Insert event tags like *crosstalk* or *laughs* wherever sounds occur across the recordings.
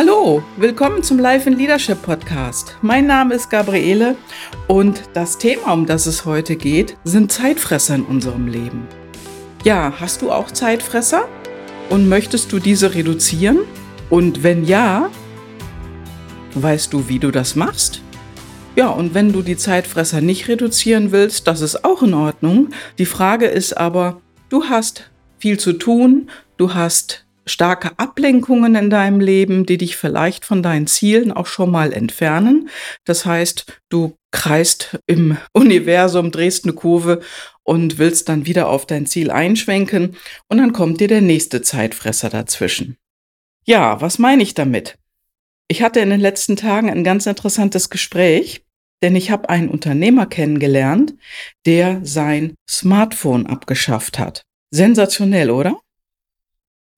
Hallo, willkommen zum Life in Leadership Podcast. Mein Name ist Gabriele und das Thema, um das es heute geht, sind Zeitfresser in unserem Leben. Ja, hast du auch Zeitfresser und möchtest du diese reduzieren? Und wenn ja, weißt du, wie du das machst? Ja, und wenn du die Zeitfresser nicht reduzieren willst, das ist auch in Ordnung. Die Frage ist aber, du hast viel zu tun, du hast starke Ablenkungen in deinem Leben, die dich vielleicht von deinen Zielen auch schon mal entfernen. Das heißt, du kreist im *laughs* Universum, drehst eine Kurve und willst dann wieder auf dein Ziel einschwenken und dann kommt dir der nächste Zeitfresser dazwischen. Ja, was meine ich damit? Ich hatte in den letzten Tagen ein ganz interessantes Gespräch, denn ich habe einen Unternehmer kennengelernt, der sein Smartphone abgeschafft hat. Sensationell, oder?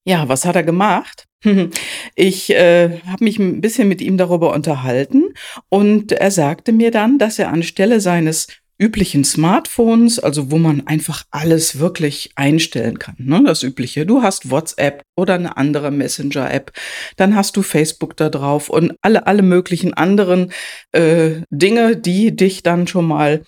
Ja, was hat er gemacht? *laughs* Ich äh, habe mich ein bisschen mit ihm darüber unterhalten und er sagte mir dann, dass er anstelle seines üblichen Smartphones, also wo man einfach alles wirklich einstellen kann, ne, das übliche. Du hast WhatsApp oder eine andere Messenger-App, dann hast du Facebook da drauf und alle alle möglichen anderen äh, Dinge, die dich dann schon mal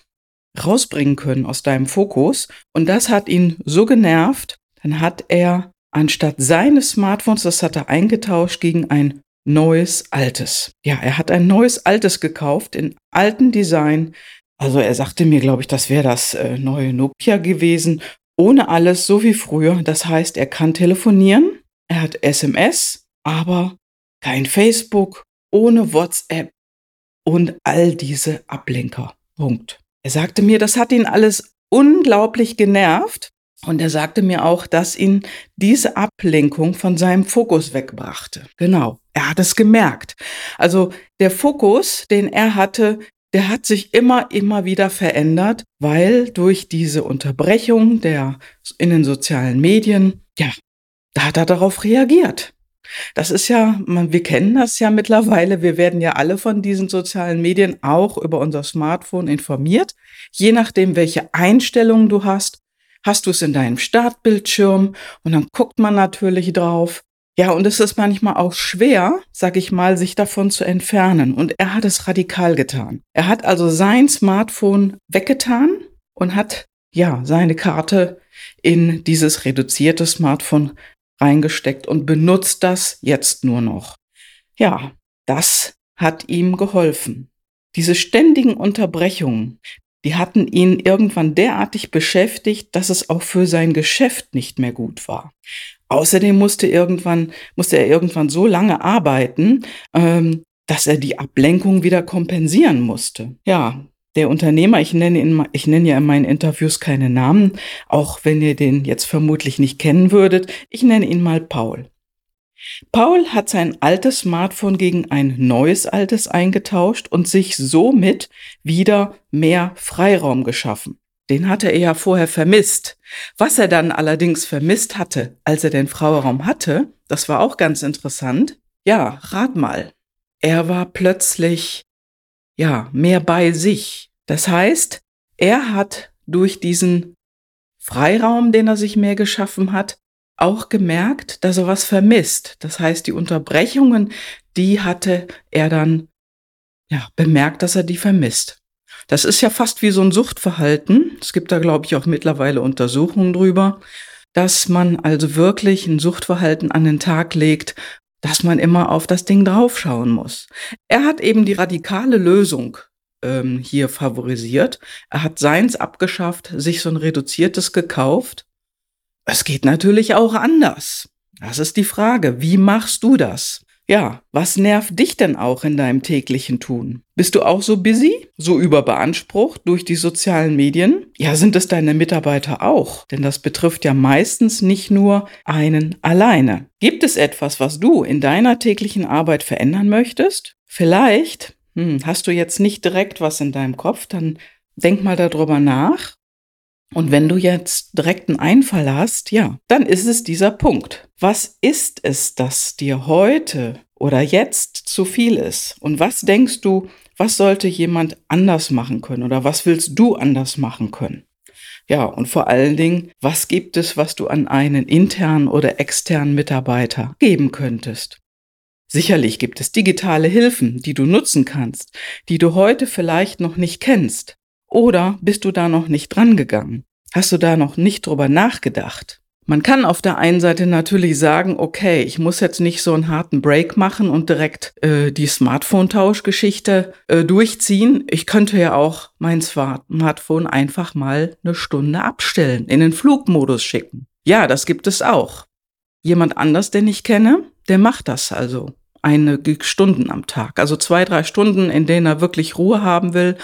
rausbringen können aus deinem Fokus. Und das hat ihn so genervt, dann hat er anstatt seines Smartphones, das hat er eingetauscht gegen ein neues altes. Ja, er hat ein neues altes gekauft in alten Design. Also er sagte mir, glaube ich, das wäre das äh, neue Nokia gewesen. Ohne alles, so wie früher. Das heißt, er kann telefonieren, er hat SMS, aber kein Facebook, ohne WhatsApp und all diese Ablenker. Punkt. Er sagte mir, das hat ihn alles unglaublich genervt und er sagte mir auch, dass ihn diese Ablenkung von seinem Fokus wegbrachte. Genau, er hat es gemerkt. Also der Fokus, den er hatte, der hat sich immer, immer wieder verändert, weil durch diese Unterbrechung der in den sozialen Medien, ja, da hat er darauf reagiert. Das ist ja, man, wir kennen das ja mittlerweile. Wir werden ja alle von diesen sozialen Medien auch über unser Smartphone informiert. Je nachdem, welche Einstellungen du hast, hast du es in deinem Startbildschirm und dann guckt man natürlich drauf. Ja, und es ist manchmal auch schwer, sag ich mal, sich davon zu entfernen. Und er hat es radikal getan. Er hat also sein Smartphone weggetan und hat, ja, seine Karte in dieses reduzierte Smartphone reingesteckt und benutzt das jetzt nur noch. Ja, das hat ihm geholfen. Diese ständigen Unterbrechungen, die hatten ihn irgendwann derartig beschäftigt, dass es auch für sein Geschäft nicht mehr gut war. Außerdem musste, irgendwann, musste er irgendwann so lange arbeiten, ähm, dass er die Ablenkung wieder kompensieren musste. Ja, der Unternehmer, ich nenne, ihn, ich nenne ja in meinen Interviews keine Namen, auch wenn ihr den jetzt vermutlich nicht kennen würdet, ich nenne ihn mal Paul. Paul hat sein altes Smartphone gegen ein neues altes eingetauscht und sich somit wieder mehr Freiraum geschaffen. Den hatte er ja vorher vermisst. Was er dann allerdings vermisst hatte, als er den Freiraum hatte, das war auch ganz interessant. Ja, rat mal. Er war plötzlich, ja, mehr bei sich. Das heißt, er hat durch diesen Freiraum, den er sich mehr geschaffen hat, auch gemerkt, dass er was vermisst. Das heißt, die Unterbrechungen, die hatte er dann ja, bemerkt, dass er die vermisst. Das ist ja fast wie so ein Suchtverhalten. Es gibt da, glaube ich, auch mittlerweile Untersuchungen drüber, dass man also wirklich ein Suchtverhalten an den Tag legt, dass man immer auf das Ding draufschauen muss. Er hat eben die radikale Lösung ähm, hier favorisiert. Er hat seins abgeschafft, sich so ein reduziertes gekauft es geht natürlich auch anders. Das ist die Frage. Wie machst du das? Ja, was nervt dich denn auch in deinem täglichen Tun? Bist du auch so busy, so überbeansprucht durch die sozialen Medien? Ja, sind es deine Mitarbeiter auch? Denn das betrifft ja meistens nicht nur einen alleine. Gibt es etwas, was du in deiner täglichen Arbeit verändern möchtest? Vielleicht hm, hast du jetzt nicht direkt was in deinem Kopf, dann denk mal darüber nach und wenn du jetzt direkt einen Einfall hast, ja, dann ist es dieser Punkt. Was ist es, das dir heute oder jetzt zu viel ist? Und was denkst du, was sollte jemand anders machen können oder was willst du anders machen können? Ja, und vor allen Dingen, was gibt es, was du an einen internen oder externen Mitarbeiter geben könntest? Sicherlich gibt es digitale Hilfen, die du nutzen kannst, die du heute vielleicht noch nicht kennst. Oder bist du da noch nicht dran gegangen? Hast du da noch nicht drüber nachgedacht? Man kann auf der einen Seite natürlich sagen, okay, ich muss jetzt nicht so einen harten Break machen und direkt äh, die Smartphone-Tauschgeschichte äh, durchziehen. Ich könnte ja auch mein Smartphone einfach mal eine Stunde abstellen, in den Flugmodus schicken. Ja, das gibt es auch. Jemand anders, den ich kenne, der macht das also einige Stunden am Tag. Also zwei, drei Stunden, in denen er wirklich Ruhe haben will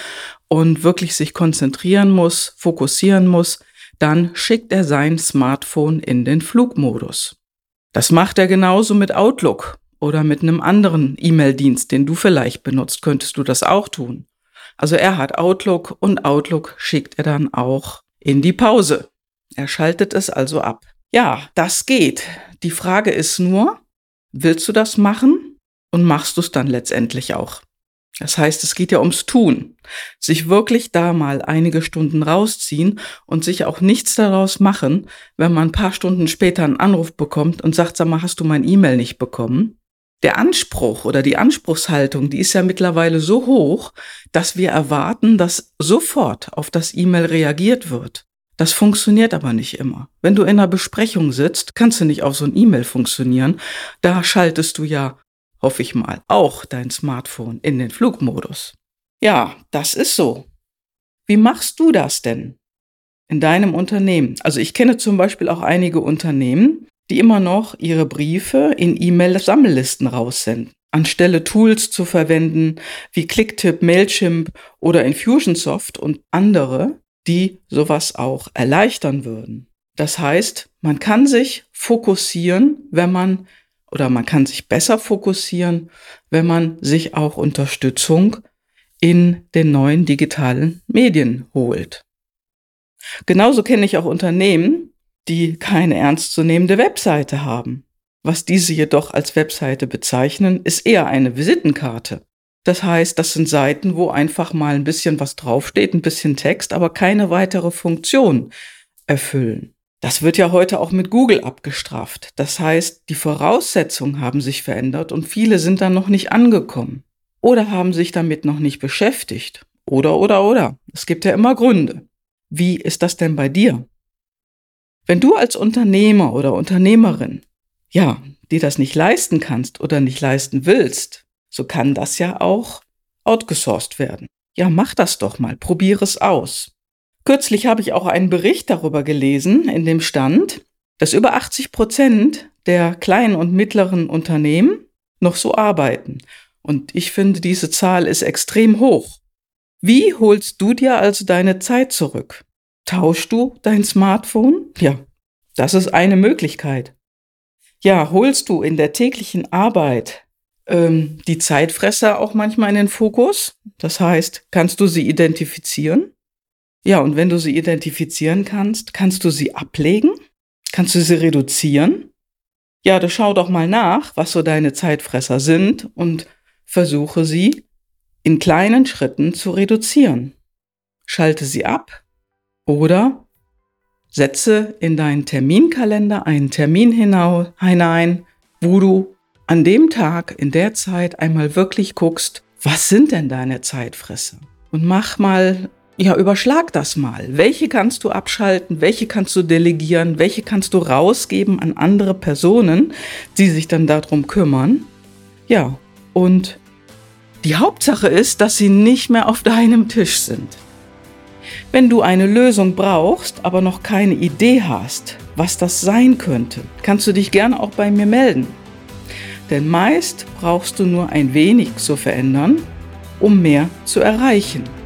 und wirklich sich konzentrieren muss, fokussieren muss dann schickt er sein Smartphone in den Flugmodus. Das macht er genauso mit Outlook oder mit einem anderen E-Mail-Dienst, den du vielleicht benutzt, könntest du das auch tun. Also er hat Outlook und Outlook schickt er dann auch in die Pause. Er schaltet es also ab. Ja, das geht. Die Frage ist nur, willst du das machen und machst du es dann letztendlich auch? Das heißt, es geht ja ums Tun. Sich wirklich da mal einige Stunden rausziehen und sich auch nichts daraus machen, wenn man ein paar Stunden später einen Anruf bekommt und sagt, sag mal, hast du mein E-Mail nicht bekommen? Der Anspruch oder die Anspruchshaltung, die ist ja mittlerweile so hoch, dass wir erwarten, dass sofort auf das E-Mail reagiert wird. Das funktioniert aber nicht immer. Wenn du in einer Besprechung sitzt, kannst du nicht auf so ein E-Mail funktionieren. Da schaltest du ja hoffe ich mal, auch dein Smartphone in den Flugmodus. Ja, das ist so. Wie machst du das denn in deinem Unternehmen? Also ich kenne zum Beispiel auch einige Unternehmen, die immer noch ihre Briefe in E-Mail-Sammellisten raussenden. Anstelle Tools zu verwenden wie Clicktip, Mailchimp oder Infusionsoft und andere, die sowas auch erleichtern würden. Das heißt, man kann sich fokussieren, wenn man oder man kann sich besser fokussieren, wenn man sich auch Unterstützung in den neuen digitalen Medien holt. Genauso kenne ich auch Unternehmen, die keine ernstzunehmende Webseite haben. Was diese jedoch als Webseite bezeichnen, ist eher eine Visitenkarte. Das heißt, das sind Seiten, wo einfach mal ein bisschen was draufsteht, ein bisschen Text, aber keine weitere Funktion erfüllen. Das wird ja heute auch mit Google abgestraft. Das heißt, die Voraussetzungen haben sich verändert und viele sind dann noch nicht angekommen oder haben sich damit noch nicht beschäftigt. Oder, oder, oder. Es gibt ja immer Gründe. Wie ist das denn bei dir? Wenn du als Unternehmer oder Unternehmerin, ja, dir das nicht leisten kannst oder nicht leisten willst, so kann das ja auch outgesourced werden. Ja, mach das doch mal, probiere es aus. Kürzlich habe ich auch einen Bericht darüber gelesen, in dem stand, dass über 80 Prozent der kleinen und mittleren Unternehmen noch so arbeiten. Und ich finde, diese Zahl ist extrem hoch. Wie holst du dir also deine Zeit zurück? Tauschst du dein Smartphone? Ja, das ist eine Möglichkeit. Ja, holst du in der täglichen Arbeit ähm, die Zeitfresser auch manchmal in den Fokus? Das heißt, kannst du sie identifizieren? Ja, und wenn du sie identifizieren kannst, kannst du sie ablegen? Kannst du sie reduzieren? Ja, du schau doch mal nach, was so deine Zeitfresser sind und versuche sie in kleinen Schritten zu reduzieren. Schalte sie ab oder setze in deinen Terminkalender einen Termin hinein, wo du an dem Tag, in der Zeit einmal wirklich guckst, was sind denn deine Zeitfresser? Und mach mal ja, überschlag das mal. Welche kannst du abschalten? Welche kannst du delegieren? Welche kannst du rausgeben an andere Personen, die sich dann darum kümmern? Ja, und die Hauptsache ist, dass sie nicht mehr auf deinem Tisch sind. Wenn du eine Lösung brauchst, aber noch keine Idee hast, was das sein könnte, kannst du dich gerne auch bei mir melden. Denn meist brauchst du nur ein wenig zu verändern, um mehr zu erreichen.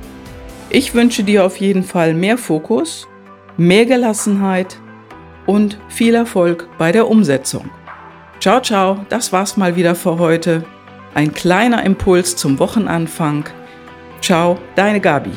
Ich wünsche dir auf jeden Fall mehr Fokus, mehr Gelassenheit und viel Erfolg bei der Umsetzung. Ciao, ciao, das war's mal wieder für heute. Ein kleiner Impuls zum Wochenanfang. Ciao, deine Gabi.